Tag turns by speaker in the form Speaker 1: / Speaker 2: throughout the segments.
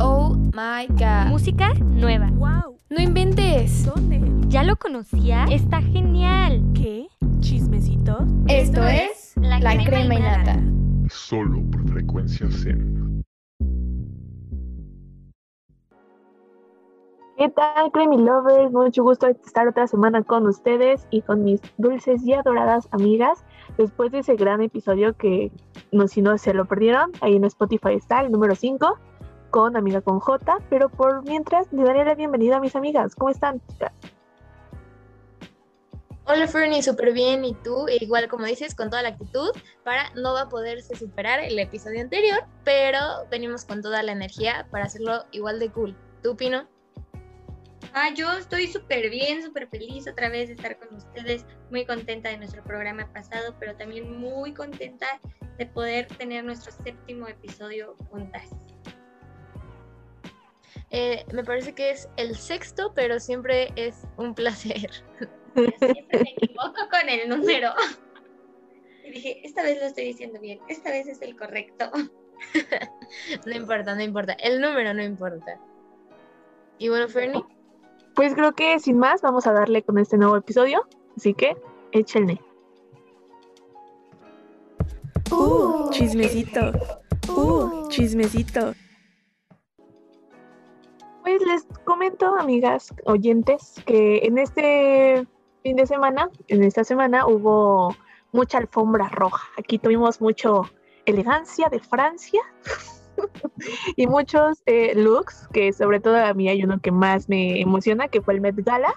Speaker 1: Oh my god.
Speaker 2: Música nueva.
Speaker 3: ¡Wow!
Speaker 1: No inventes.
Speaker 3: ¿Dónde?
Speaker 2: ¿Ya lo conocía? Está genial.
Speaker 3: ¿Qué? ¿Chismecito?
Speaker 1: Esto es La, crema, y nata.
Speaker 4: Solo por frecuencia Zen.
Speaker 5: ¿Qué tal, Creamy Lovers? Mucho gusto estar otra semana con ustedes y con mis dulces y adoradas amigas. Después de ese gran episodio que, no, si no se lo perdieron, ahí en Spotify está el número 5 con Amiga con J. Pero por mientras, le daré la bienvenida a mis amigas. ¿Cómo están, chicas?
Speaker 6: Hola Fernie, súper bien. Y tú, E igual como dices, con toda la actitud, para no va a poderse superar el episodio anterior, pero venimos con toda la energía para hacerlo igual de cool. ¿Tú, Pino?
Speaker 7: Ah, yo estoy súper bien, súper feliz otra vez de estar con ustedes, muy contenta de nuestro programa pasado, pero también muy contenta de poder tener nuestro séptimo episodio juntas.
Speaker 6: Eh, me parece que es el sexto, pero siempre es un placer.
Speaker 7: Siempre me equivoco con el número. Y dije, esta vez lo estoy diciendo bien, esta vez es el correcto.
Speaker 6: No importa, no importa. El número no importa. Y bueno, Fernie,
Speaker 5: Pues creo que sin más, vamos a darle con este nuevo episodio. Así que, échenle.
Speaker 3: ¡Uh! Chismecito. ¡Uh! Chismecito.
Speaker 5: Pues les comento, amigas oyentes, que en este fin de semana, en esta semana, hubo mucha alfombra roja. Aquí tuvimos mucho elegancia de Francia y muchos eh, looks, que sobre todo a mí hay uno que más me emociona, que fue el Met Gala,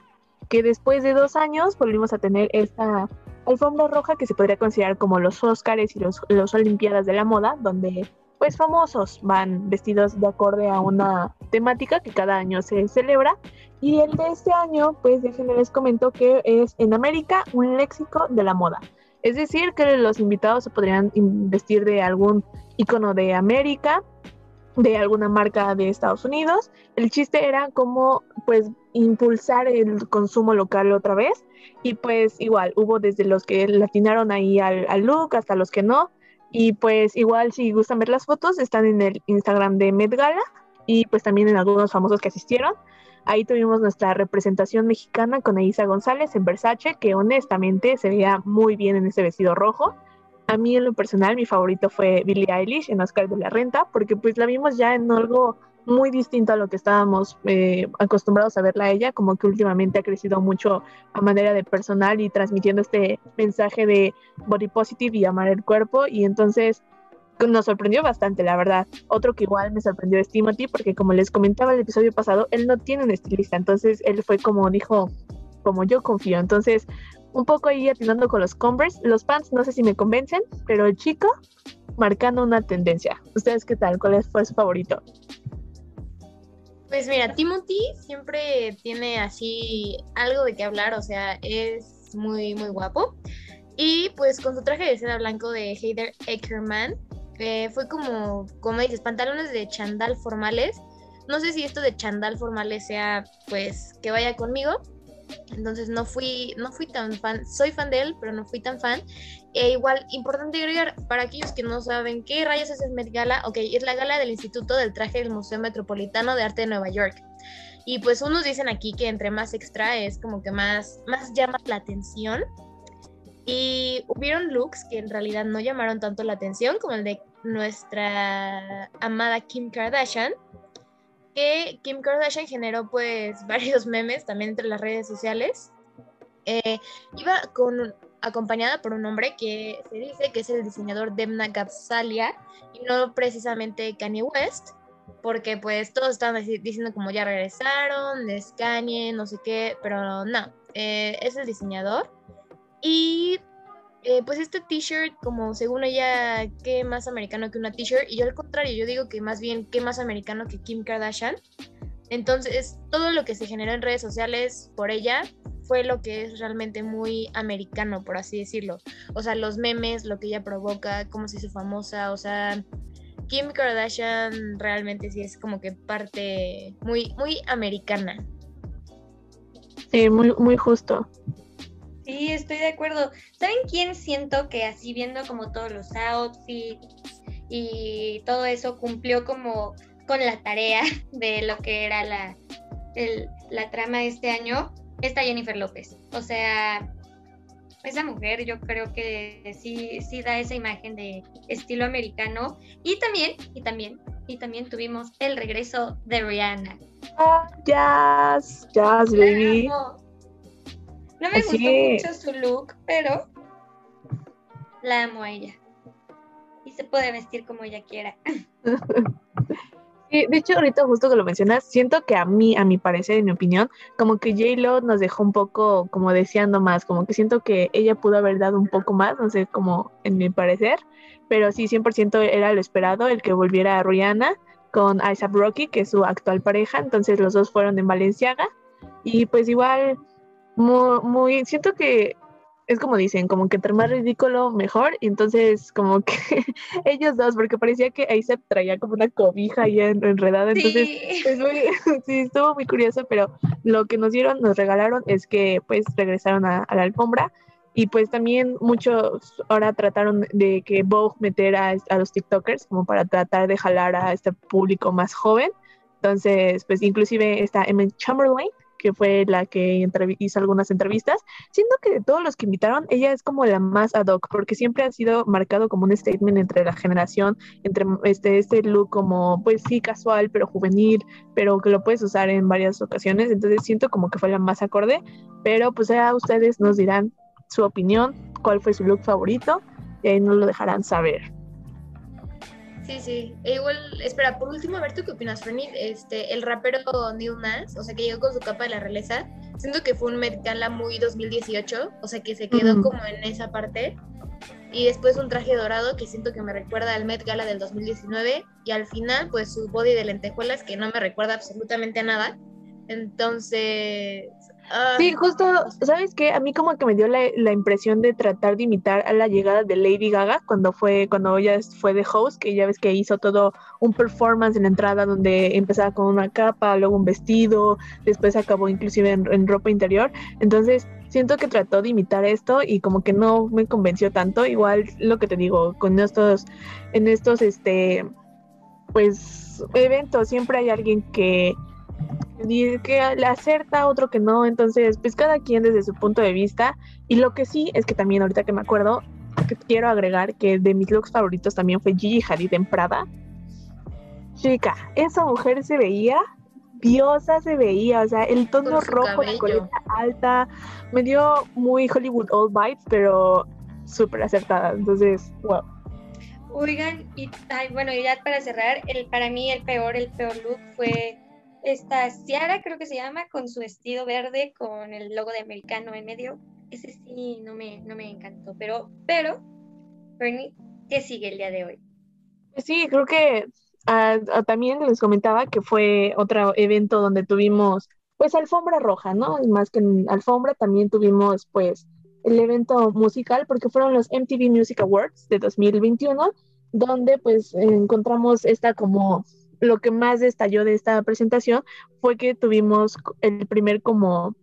Speaker 5: que después de dos años volvimos a tener esta alfombra roja que se podría considerar como los Óscares y los, los Olimpiadas de la moda, donde pues famosos van vestidos de acorde a una temática que cada año se celebra. Y el de este año, pues déjenme les comento que es en América un léxico de la moda. Es decir, que los invitados se podrían vestir de algún icono de América, de alguna marca de Estados Unidos. El chiste era como pues impulsar el consumo local otra vez. Y pues igual, hubo desde los que latinaron ahí al, al look hasta los que no. Y pues igual si gustan ver las fotos, están en el Instagram de Met Gala y pues también en algunos famosos que asistieron. Ahí tuvimos nuestra representación mexicana con Eiza González en Versace, que honestamente se veía muy bien en ese vestido rojo. A mí en lo personal mi favorito fue Billie Eilish en Oscar de la Renta, porque pues la vimos ya en algo muy distinto a lo que estábamos eh, acostumbrados a verla a ella, como que últimamente ha crecido mucho a manera de personal y transmitiendo este mensaje de body positive y amar el cuerpo y entonces nos sorprendió bastante, la verdad. Otro que igual me sorprendió es Timothy porque como les comentaba el episodio pasado, él no tiene un estilista, entonces él fue como dijo, como yo confío, entonces un poco ahí atinando con los Converse, los pants no sé si me convencen, pero el chico marcando una tendencia. ¿Ustedes qué tal? ¿Cuál fue su favorito?
Speaker 6: pues mira, Timothy siempre tiene así algo de qué hablar, o sea, es muy, muy guapo. Y pues con su traje de seda blanco de Heider Eckerman, eh, fue como, como dices, pantalones de chandal formales. No sé si esto de chandal formales sea, pues, que vaya conmigo. Entonces no fui, no fui tan fan, soy fan de él, pero no fui tan fan. E igual, importante agregar, para aquellos que no saben qué rayos es el Met Gala, ok, es la gala del Instituto del Traje del Museo Metropolitano de Arte de Nueva York. Y pues unos dicen aquí que entre más extra es como que más, más llama la atención. Y hubieron looks que en realidad no llamaron tanto la atención, como el de nuestra amada Kim Kardashian, que Kim Kardashian generó pues varios memes también entre las redes sociales. Eh, iba acompañada por un hombre que se dice que es el diseñador Demna Gabsalia y no precisamente Kanye West, porque pues todos estaban dici- diciendo como ya regresaron, es Kanye, no sé qué, pero no, eh, es el diseñador. Y eh, pues este t-shirt, como según ella, qué más americano que una t-shirt, y yo al contrario, yo digo que más bien qué más americano que Kim Kardashian. Entonces, todo lo que se generó en redes sociales por ella fue lo que es realmente muy americano, por así decirlo. O sea, los memes, lo que ella provoca, cómo se hizo famosa, o sea, Kim Kardashian realmente sí es como que parte muy, muy americana.
Speaker 5: Sí, muy, muy justo.
Speaker 7: Sí, estoy de acuerdo. ¿Saben quién siento que así viendo como todos los outfits y todo eso cumplió como con la tarea de lo que era la, el- la trama de este año, está Jennifer López. O sea, esa mujer yo creo que sí, sí da esa imagen de estilo americano. Y también, y también, y también tuvimos el regreso de Rihanna.
Speaker 5: Ah, Jazz, Jazz, baby.
Speaker 7: No me gustó mucho su look, pero la amo a ella. Y se puede vestir como ella quiera.
Speaker 5: Sí, de hecho, ahorita justo que lo mencionas, siento que a mí, a mi parecer, en mi opinión, como que J-Lo nos dejó un poco como deseando más, como que siento que ella pudo haber dado un poco más, no sé, como en mi parecer, pero sí, 100% era lo esperado, el que volviera a Rihanna con Isaac Rocky, que es su actual pareja, entonces los dos fueron en Valenciaga, y pues igual, muy, muy, siento que es como dicen, como que entre más ridículo, mejor, y entonces como que ellos dos, porque parecía que Isaac traía como una cobija ahí en- enredada, entonces
Speaker 7: Sí.
Speaker 5: es muy, sí, estuvo muy curioso, pero lo que nos dieron, nos regalaron es que pues regresaron a, a la alfombra y pues también muchos ahora trataron de que Vogue meter a, a los TikTokers como para tratar de jalar a este público más joven. Entonces, pues inclusive está Emma Chamberlain, que fue la que hizo algunas entrevistas. Siento que de todos los que invitaron, ella es como la más ad hoc, porque siempre ha sido marcado como un statement entre la generación, entre este, este look como, pues sí, casual, pero juvenil, pero que lo puedes usar en varias ocasiones. Entonces siento como que fue la más acorde, pero pues ya ustedes nos dirán su opinión, cuál fue su look favorito, y ahí nos lo dejarán saber.
Speaker 6: Sí, sí. E igual, espera, por último, a ver tú qué opinas, Fernie. Este, el rapero Neil Nas, o sea, que llegó con su capa de la realeza, siento que fue un Met Gala muy 2018, o sea, que se quedó como en esa parte. Y después un traje dorado que siento que me recuerda al Met Gala del 2019. Y al final, pues su body de lentejuelas que no me recuerda absolutamente a nada. Entonces. ah,
Speaker 5: Sí, justo, ¿sabes qué? A mí como que me dio la, la impresión de tratar de imitar a la llegada de Lady Gaga cuando fue, cuando ella fue de host, que ya ves que hizo todo un performance en la entrada donde empezaba con una capa, luego un vestido, después acabó inclusive en, en ropa interior. Entonces, siento que trató de imitar esto y como que no me convenció tanto. Igual lo que te digo, con estos, en estos, este, pues, eventos siempre hay alguien que y que le acerta, otro que no, entonces pues cada quien desde su punto de vista y lo que sí es que también ahorita que me acuerdo que quiero agregar que de mis looks favoritos también fue Gigi Hadid en Prada. Chica, esa mujer se veía diosa se veía, o sea, el tono rojo, la
Speaker 6: cabello.
Speaker 5: coleta alta, me dio muy Hollywood Old vibes, pero súper acertada, entonces, wow.
Speaker 7: Oigan, y ay, bueno, y ya para cerrar, el, para mí el peor, el peor look fue esta Ciara, creo que se llama, con su vestido verde con el logo de americano en medio. Ese sí no me, no me encantó, pero, pero, Bernie, ¿qué sigue el día de hoy?
Speaker 5: Pues Sí, creo que ah, ah, también les comentaba que fue otro evento donde tuvimos, pues, alfombra roja, ¿no? Más que en alfombra, también tuvimos, pues, el evento musical, porque fueron los MTV Music Awards de 2021, donde, pues, encontramos esta como, lo que más destalló de esta presentación fue que tuvimos el primer como,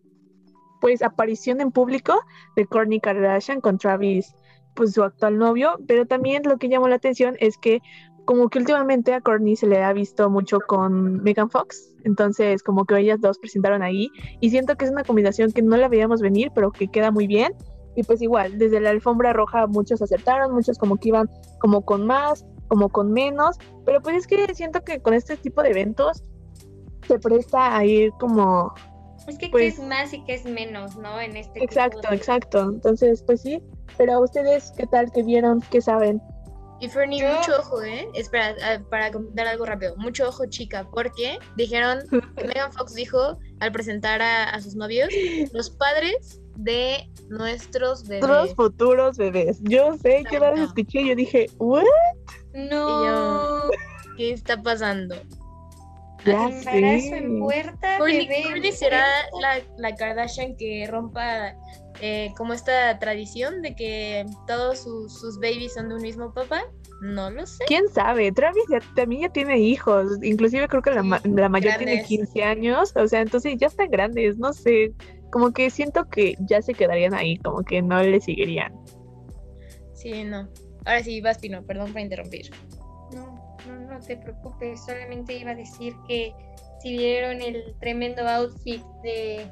Speaker 5: pues, aparición en público de Kourtney Kardashian con Travis pues su actual novio, pero también lo que llamó la atención es que como que últimamente a Courtney se le ha visto mucho con Megan Fox, entonces como que ellas dos presentaron ahí y siento que es una combinación que no la veíamos venir, pero que queda muy bien. Y pues igual, desde la alfombra roja muchos acertaron, muchos como que iban como con más, como con menos, pero pues es que siento que con este tipo de eventos se presta a ir como
Speaker 7: Es que
Speaker 5: Pues-
Speaker 7: qué es más y qué es menos, ¿no? En este tipo
Speaker 5: exacto,
Speaker 7: de-
Speaker 5: exacto, entonces pues sí, pero a ustedes qué tal, qué vieron, qué saben.
Speaker 6: Y Fernie,
Speaker 7: Yo-
Speaker 6: mucho ojo, ¿eh? Espera, para comentar algo rápido. Mucho ojo, chica, porque dijeron, que Megan Fox dijo al presentar a, a sus novios, los padres de nuestros bebés.
Speaker 5: Nuestros futuros bebés. Yo sé que
Speaker 6: Exacto.
Speaker 5: las escuché y yo dije, ¿what?
Speaker 7: No,
Speaker 6: ¿Qué está pasando?
Speaker 5: Ya
Speaker 7: embarazo en
Speaker 5: sé.
Speaker 7: puerta, en
Speaker 6: Kourtney será
Speaker 7: puerta.
Speaker 6: la, la Kardashian que rompa eh, como esta tradición de que todos sus, sus babies son de un mismo papá. No lo sé.
Speaker 5: ¿Quién sabe? Travis ya, también ya tiene hijos. Inclusive creo que la,
Speaker 6: Sí,
Speaker 5: ma- la mayor tiene
Speaker 6: grandes.
Speaker 5: 15 años. O sea, entonces ya están grandes. No sé. Como que siento que ya se quedarían ahí. Como que no le seguirían.
Speaker 6: Sí, no. Ahora sí, vas, Pino, perdón por interrumpir.
Speaker 7: No, no, no, te preocupes. Solamente iba a decir que si vieron el tremendo outfit de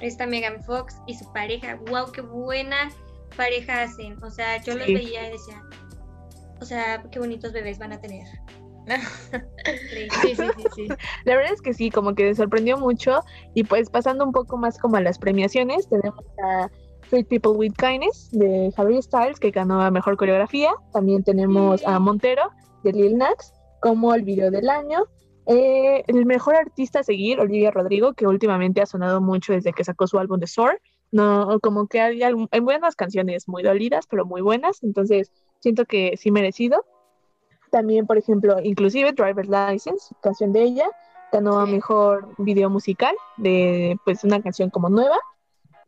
Speaker 7: esta Megan Fox y su pareja, wow, qué buena pareja hacen. O sea, yo los
Speaker 5: Sí.
Speaker 7: veía y decía, o sea, qué bonitos bebés van a tener.
Speaker 6: Sí, sí, sí, sí.
Speaker 5: La verdad es que sí, como que sorprendió mucho. Y pues pasando un poco más como a las premiaciones, tenemos a Treat People with Kindness de Harry Styles, que ganó a Mejor Coreografía. También tenemos a Montero de Lil Nas como el video del año. Eh, el mejor artista a seguir, Olivia Rodrigo, que últimamente ha sonado mucho desde que sacó su álbum de Soar. No, como que hay, hay buenas canciones muy dolidas, pero muy buenas. Entonces, siento que sí merecido. También, por ejemplo, inclusive Driver's License, canción de ella, ganó a mejor video musical de pues una canción como nueva.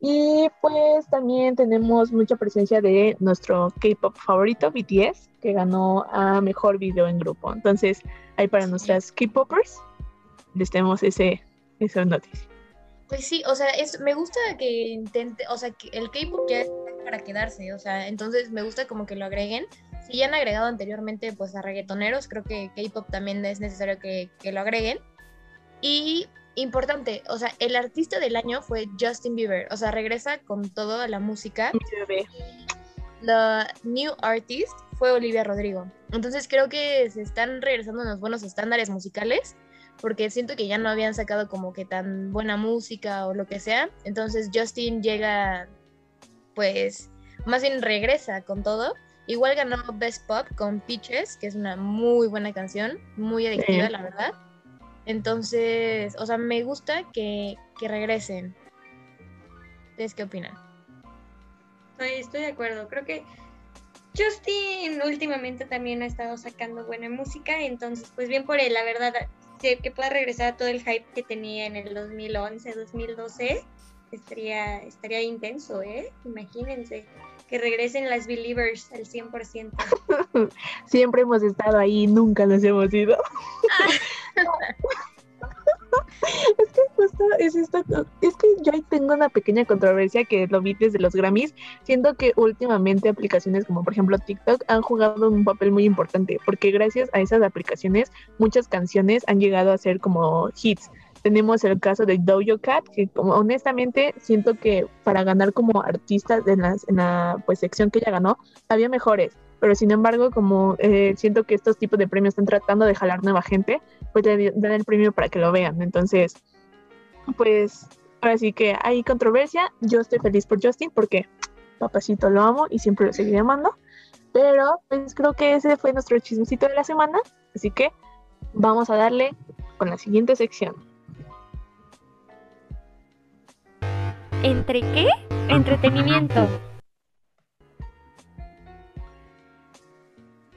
Speaker 5: Y pues también tenemos mucha presencia de nuestro K-pop favorito, BTS, que ganó a mejor video en grupo. Entonces, ahí para nuestras K-popers les tenemos ese, esa noticia.
Speaker 6: Pues sí, o sea, es, me gusta que intente, o sea, que el K-pop ya está para quedarse, o sea, entonces me gusta como que lo agreguen. Si ya han agregado anteriormente, pues a reggaetoneros, creo que K-pop también es necesario que, que lo agreguen. Y importante, o sea, el artista del año fue Justin Bieber, o sea, regresa con todo a la música.
Speaker 5: Bebé.
Speaker 6: La new artist fue Olivia Rodrigo. Entonces creo que se están regresando a los buenos estándares musicales porque siento que ya no habían sacado como que tan buena música o lo que sea. Entonces Justin llega, pues, más bien regresa con todo. Igual ganó Best Pop con Peaches, que es una muy buena canción, muy adictiva,
Speaker 5: Sí.
Speaker 6: la verdad. Entonces, o sea, me gusta que, que regresen. ¿Ustedes qué opinan?
Speaker 7: Estoy, estoy de acuerdo. Creo que Justin últimamente también ha estado sacando buena música, entonces pues bien por él, la verdad, que pueda regresar a todo el hype que tenía en el 2011, 2012, estaría, estaría intenso, ¿eh? Imagínense, que regresen las Believers al 100%.
Speaker 5: Siempre hemos estado ahí, nunca nos hemos ido. es que justo es esto, es que yo ahí tengo una pequeña controversia que lo vi desde los Grammys, siendo que últimamente aplicaciones como por ejemplo TikTok han jugado un papel muy importante, porque gracias a esas aplicaciones muchas canciones han llegado a ser como hits. Tenemos el caso de Dojo Cat, que como honestamente siento que para ganar como artista en la pues, sección que ella ganó, había mejores pero sin embargo, como eh, siento que estos tipos de premios están tratando de jalar nueva gente, pues le dan el premio para que lo vean. Entonces, pues ahora sí que hay controversia. Yo estoy feliz por Justin porque papacito lo amo y siempre lo seguiré amando. Pero pues creo que ese fue nuestro chismecito de la semana. Así que vamos a darle con la siguiente sección.
Speaker 2: ¿Entre qué? Entretenimiento.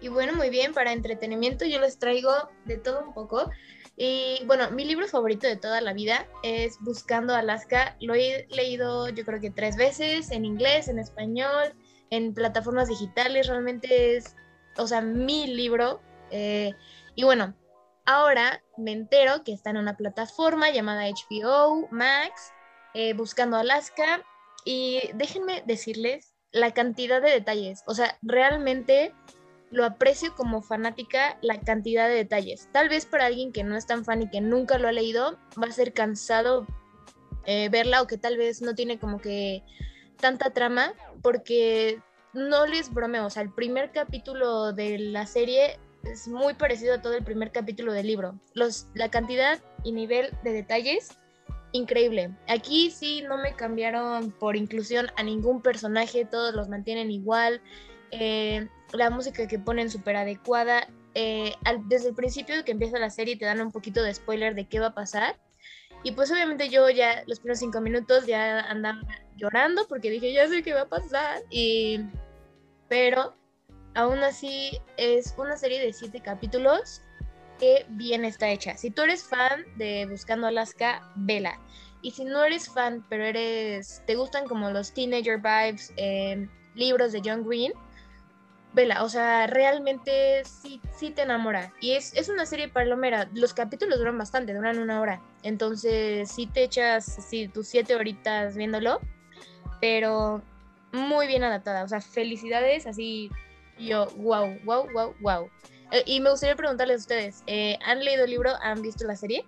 Speaker 6: Y bueno, muy bien, para entretenimiento yo les traigo de todo un poco. Y bueno, mi libro favorito de toda la vida es Buscando Alaska. Lo he leído yo creo que tres veces, en inglés, en español, en plataformas digitales. Realmente es, o sea, mi libro. Eh, y bueno, ahora me entero que está en una plataforma llamada HBO Max, eh, Buscando Alaska. Y déjenme decirles la cantidad de detalles. O sea, realmente lo aprecio como fanática la cantidad de detalles. Tal vez para alguien que no es tan fan y que nunca lo ha leído, va a ser cansado eh, verla o que tal vez no tiene como que tanta trama, porque no les bromeo, o sea, el primer capítulo de la serie es muy parecido a todo el primer capítulo del libro. Los, la cantidad y nivel de detalles, increíble. Aquí sí no me cambiaron por inclusión a ningún personaje, todos los mantienen igual. Eh, la música que ponen súper adecuada. Eh, al- desde el principio que empieza la serie te dan un poquito de spoiler de qué va a pasar. Y pues obviamente yo ya los primeros cinco minutos ya andaba llorando porque dije, ya sé qué va a pasar. Y... Pero aún así es una serie de siete capítulos que bien está hecha. Si tú eres fan de Buscando Alaska, vela. Y si no eres fan, pero eres, te gustan como los teenager vibes, eh, libros de John Green, vela, o sea, realmente sí, sí te enamora. Y es, es una serie palomera. Los capítulos duran bastante, duran una hora. Entonces sí te echas sí, tus siete horitas viéndolo, pero muy bien adaptada. O sea, felicidades, así yo, wow, wow, wow, wow. Y me gustaría preguntarles a ustedes, eh, ¿han leído el libro? ¿Han visto la serie?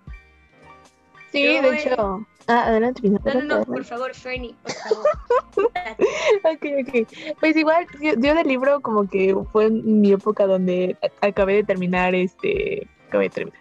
Speaker 5: Sí,
Speaker 7: Yo,
Speaker 5: de hecho. Ah, adelante,
Speaker 7: No, no, no, por favor, Fernie, por favor.
Speaker 5: Ok, ok. Pues igual, yo, yo del libro como que fue mi época donde acabé de terminar este, acabé de terminar,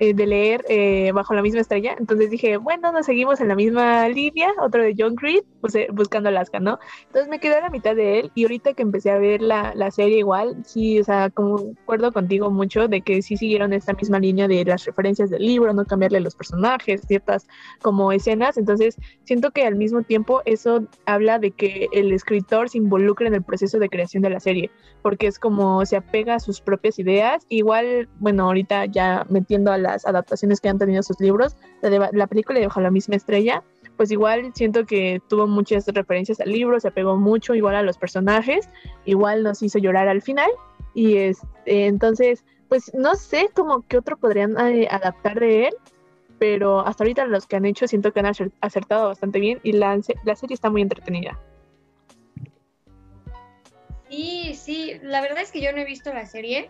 Speaker 5: eh, de leer eh, Bajo la misma estrella. Entonces dije, bueno, nos seguimos en la misma línea, otro de John Creed, pues, eh, buscando Alaska, ¿no? Entonces me quedé a la mitad de él y ahorita que empecé a ver la, la serie igual, sí, o sea, concuerdo contigo mucho de que sí siguieron esta misma línea de las referencias del libro, no cambiarle los personajes, ciertas como escenas. Entonces siento que al mismo tiempo eso habla de que el escritor se involucra en el proceso de creación de la serie, porque es como se apega a sus propias ideas. Igual, bueno, ahorita ya metiendo a las adaptaciones que han tenido sus libros, la, película de Bajo la misma estrella, pues igual siento que tuvo muchas referencias al libro, se apegó mucho igual a los personajes, igual nos hizo llorar al final. Y este, entonces, pues no sé cómo qué otro podrían eh, adaptar de él, pero hasta ahorita los que han hecho siento que han acer- acertado bastante bien y la, la serie está muy entretenida.
Speaker 7: Sí, sí, la verdad es que yo no he visto la serie,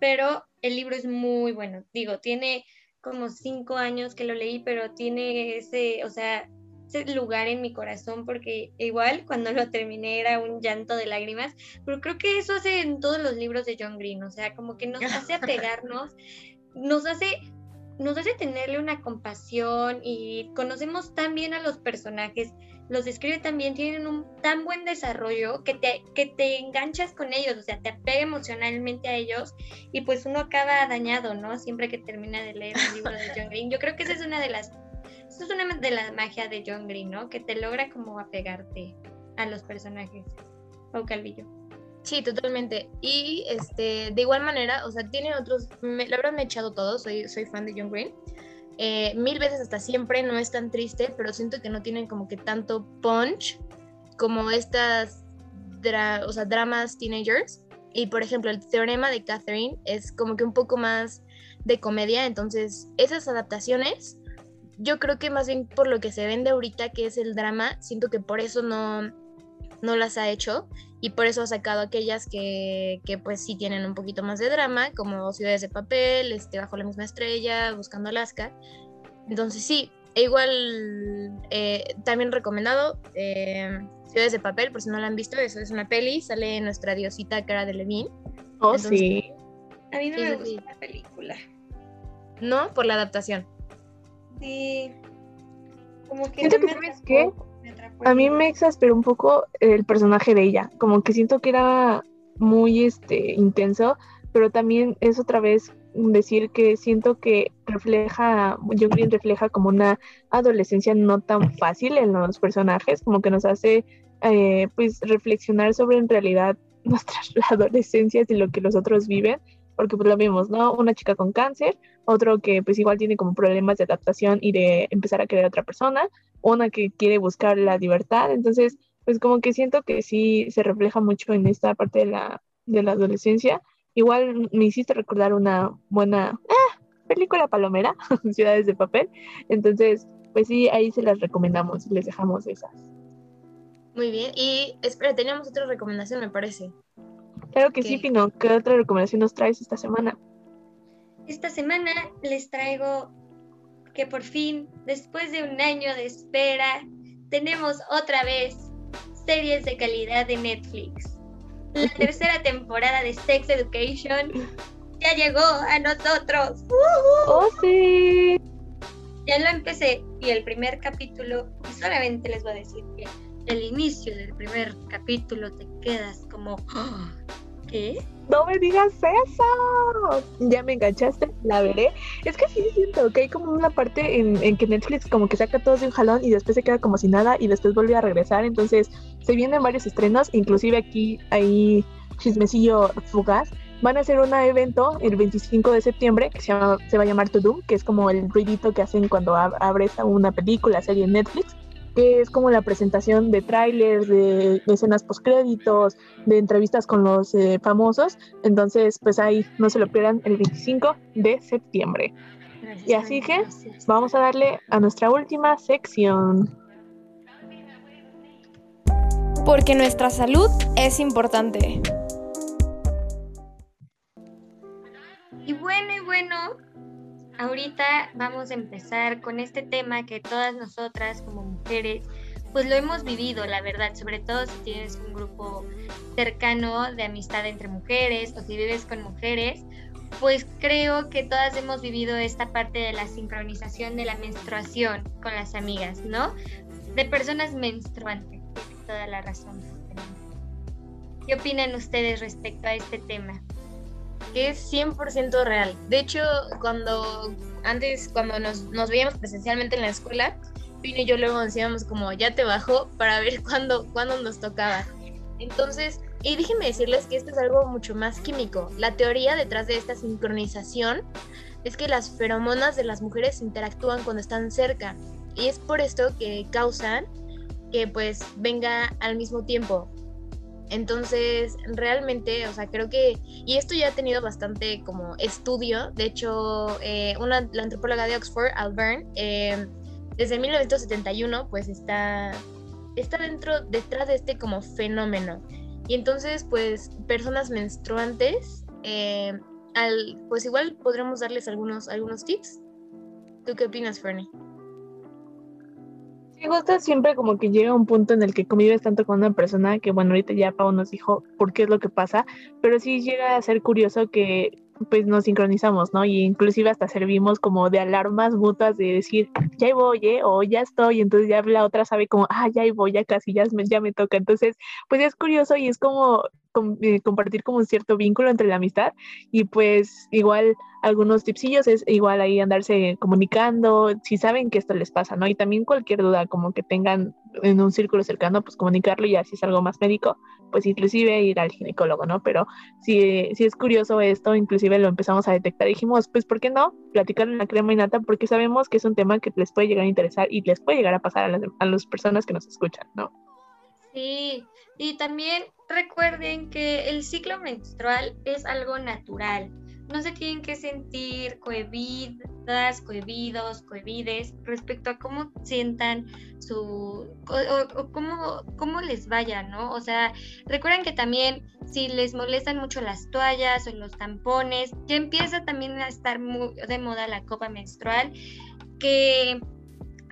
Speaker 7: pero el libro es muy bueno. Digo, tiene como cinco años que lo leí, pero tiene ese, o sea, ese lugar en mi corazón, porque igual cuando lo terminé era un llanto de lágrimas, pero creo que eso hace en todos los libros de John Green, o sea, como que nos hace apegarnos, nos hace nos hace tenerle una compasión y conocemos tan bien a los personajes, los describe tan bien, tienen un tan buen desarrollo que te, que te enganchas con ellos, o sea, te apega emocionalmente a ellos y pues uno acaba dañado, ¿no? Siempre que termina de leer un libro de John Green. Yo creo que esa es una de las, esa es una de las magias de John Green, ¿no? Que te logra como apegarte a los personajes. Pau Calvillo.
Speaker 6: Sí, totalmente. Y este, de igual manera, o sea, tiene otros, me- la verdad me he echado todo, soy, soy fan de John Green. Eh, mil veces hasta siempre, no es tan triste, pero siento que no tienen como que tanto punch como estas o sea, dramas teenagers. Y por ejemplo, el teorema de Catherine es como que un poco más de comedia, entonces esas adaptaciones, yo creo que más bien por lo que se vende ahorita, que es el drama, siento que por eso no, no las ha hecho y por eso ha sacado aquellas que, que, pues sí tienen un poquito más de drama, como Ciudades de Papel, este, Bajo la misma estrella, Buscando Alaska. Entonces sí, e igual eh, también recomendado eh, Ciudades de Papel, por si no la han visto, eso es una peli, sale nuestra diosita Cara de Levine,
Speaker 5: Oh,
Speaker 6: Entonces-
Speaker 5: sí.
Speaker 7: A mí no
Speaker 6: Sí,
Speaker 7: me gusta
Speaker 6: sí.
Speaker 7: la película.
Speaker 6: no por la adaptación.
Speaker 7: Sí. Como que
Speaker 5: Siento
Speaker 7: no
Speaker 5: que,
Speaker 7: me
Speaker 5: ¿sabes
Speaker 7: atrapó,
Speaker 5: qué? A mí me exasperó un poco el personaje de ella, como que siento que era muy este, intenso, pero también es otra vez decir que siento que refleja, John Green refleja como una adolescencia no tan fácil en los personajes, como que nos hace eh, pues reflexionar sobre en realidad nuestras adolescencias y lo que los otros viven, porque pues lo vimos, ¿no? Una chica con cáncer, otro que pues igual tiene como problemas de adaptación y de empezar a querer a otra persona, una que quiere buscar la libertad, entonces pues como que siento que sí se refleja mucho en esta parte de la, de la adolescencia. Igual me hiciste recordar una buena ah, película palomera, Ciudades de Papel, entonces pues sí, ahí se las recomendamos y les dejamos esas.
Speaker 6: Muy bien, y espera, teníamos otra recomendación, me parece.
Speaker 5: Claro que sí. Pino, ¿qué otra recomendación nos traes esta semana?
Speaker 7: Esta semana les traigo que por fin, después de un año de espera, tenemos otra vez series de calidad de Netflix. La tercera temporada de Sex Education ya llegó a nosotros.
Speaker 5: ¡Oh, sí!
Speaker 7: Ya lo empecé y el primer capítulo, y solamente les voy a decir que el inicio del primer capítulo te quedas como, "Ah, ¿qué?
Speaker 5: No me digas eso. Ya me enganchaste, la veré. Es que sí siento que hay como una parte en, que Netflix como que saca todos de un jalón y después se queda como si nada y después vuelve a regresar. Entonces se vienen varios estrenos, inclusive aquí hay chismecillo fugaz. Van a hacer un evento el 25 de septiembre que se, llama- se va a llamar To Doom, que es como el ruidito que hacen cuando ab- abres una película, serie en Netflix, que es como la presentación de trailers, de, de escenas postcréditos, de entrevistas con los eh, famosos. Entonces, pues ahí no se lo pierdan el 25 de septiembre.
Speaker 7: Gracias,
Speaker 5: Y así que
Speaker 7: gracias.
Speaker 5: vamos a darle a nuestra última sección.
Speaker 1: Porque nuestra salud es importante.
Speaker 7: y bueno, ahorita vamos a empezar con este tema que todas nosotras como mujeres, pues lo hemos vivido, la verdad, sobre todo si tienes un grupo cercano de amistad entre mujeres o si vives con mujeres, pues creo que todas hemos vivido esta parte de la sincronización de la menstruación con las amigas, ¿no? De personas menstruantes, toda la razón. ¿Qué opinan ustedes respecto a este tema?
Speaker 6: Que es 100% real. De hecho, cuando antes, cuando nos, nos veíamos presencialmente en la escuela, Pino y yo luego decíamos como, ya te bajó para ver cuándo, cuándo nos tocaba. Entonces, y déjenme decirles que esto es algo mucho más químico. La teoría detrás de esta sincronización es que las feromonas de las mujeres interactúan cuando están cerca. Y es por esto que causan que pues venga al mismo tiempo. Entonces, realmente, o sea, creo que, y esto ya ha tenido bastante como estudio, de hecho, eh, una, la antropóloga de Oxford, Al Byrne, eh, desde 1971, pues está, está dentro, detrás de este como fenómeno. Y entonces, pues, personas menstruantes, eh, al, pues igual podremos darles algunos, algunos tips. ¿Tú qué opinas, Fernie?
Speaker 5: Sí, gusta siempre como que llega un punto en el que convives tanto con una persona que, bueno, ahorita ya Pau nos dijo por qué es lo que pasa, pero sí llega a ser curioso que pues nos sincronizamos, ¿no? Y inclusive hasta servimos como de alarmas mutuas de decir, ya voy, ¿eh? O ya estoy, entonces ya la otra sabe como, ah, ya voy, ya casi, ya me, ya me toca. Entonces, pues es curioso y es como eh, compartir como un cierto vínculo entre la amistad y pues igual algunos tipsillos es igual ahí andarse comunicando, si saben que esto les pasa, ¿no? Y también cualquier duda como que tengan en un círculo cercano, pues comunicarlo y así es algo más médico, pues inclusive ir al ginecólogo, ¿no? Pero si, si es curioso esto, inclusive lo empezamos a detectar, dijimos, pues ¿por qué no? Platicar en la crema y nata porque sabemos que es un tema que les puede llegar a interesar y les puede llegar a pasar a las, a las personas que nos escuchan, ¿no?
Speaker 7: Sí, y también recuerden que el ciclo menstrual es algo natural. No se tienen que sentir cohibidas, cohibidos, cohibides respecto a cómo sientan su o, cómo, cómo les vaya, ¿no? O sea, recuerden que también si les molestan mucho las toallas o los tampones, ya empieza también a estar muy de moda la copa menstrual, que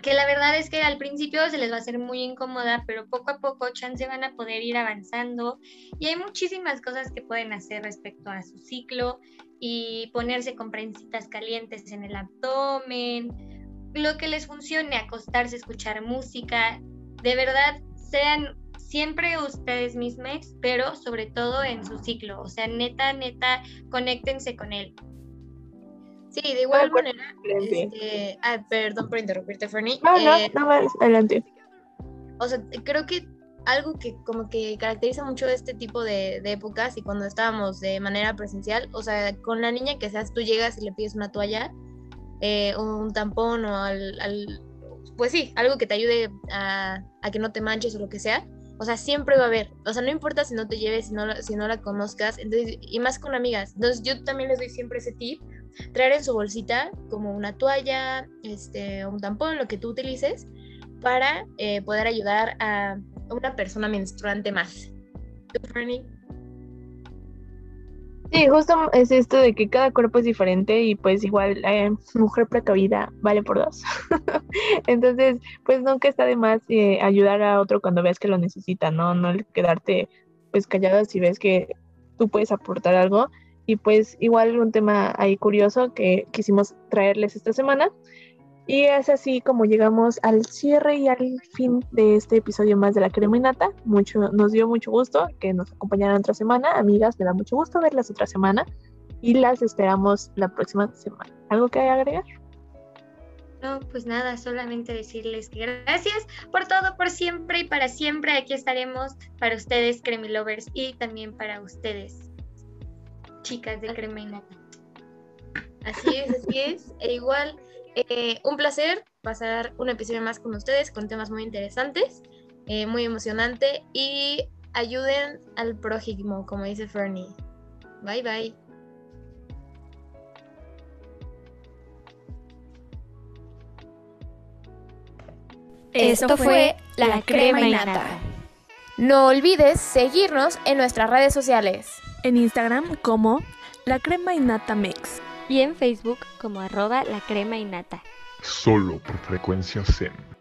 Speaker 7: que la verdad es que al principio se les va a hacer muy incómoda, pero poco a poco chance van a poder ir avanzando. Y hay muchísimas cosas que pueden hacer respecto a su ciclo y ponerse con prensitas calientes en el abdomen, lo que les funcione, acostarse, escuchar música, de verdad sean siempre ustedes mismos, pero sobre todo en su ciclo, o sea, neta, neta, conéctense con él.
Speaker 6: Sí, de igual manera, este, perdón por interrumpirte, Fernie.
Speaker 5: No, no, eh, no, adelante.
Speaker 6: O sea, creo que algo que como que caracteriza mucho este tipo de, épocas y cuando estábamos de manera presencial, o sea, con la niña que seas, tú llegas y le pides una toalla, eh, un tampón o al, pues sí, algo que te ayude a, a, que no te manches o lo que sea. O sea, siempre va a haber. O sea, no importa si no te lleves, si no, si no la conozcas. Entonces, y más con amigas. Entonces, yo también les doy siempre ese tip traer en su bolsita como una toalla, este, un tampón, lo que tú utilices, para eh, poder ayudar a una persona menstruante más.
Speaker 5: Sí, justo es esto de que cada cuerpo es diferente y pues igual eh, mujer precavida vale por dos. Entonces, pues nunca está de más eh, ayudar a otro cuando veas que lo necesita, ¿no? No quedarte pues callada si ves que tú puedes aportar algo y pues igual un tema ahí curioso que quisimos traerles esta semana. Y es así como llegamos al cierre y al fin de este episodio más de la crema y nata. Mucho, nos dio mucho gusto que nos acompañaran otra semana. Amigas, me da mucho gusto verlas otra semana. Y las esperamos la próxima semana. ¿Algo que agregar?
Speaker 7: No, pues nada, solamente decirles que gracias por todo, por siempre y para siempre. Aquí estaremos para ustedes, Cremi Lovers, y también para ustedes, chicas de crema y nata.
Speaker 6: Así es, así es. E igual, eh, un placer pasar un episodio más con ustedes con temas muy interesantes, eh, muy emocionante y ayuden al prójimo, como dice Fernie. Bye bye.
Speaker 1: Esto fue La Crema y Nata. No olvides seguirnos en nuestras redes sociales
Speaker 3: en Instagram como La Crema y Nata Mix.
Speaker 7: Y en Facebook como arroba la crema y nata.
Speaker 4: Solo por frecuencia Zen.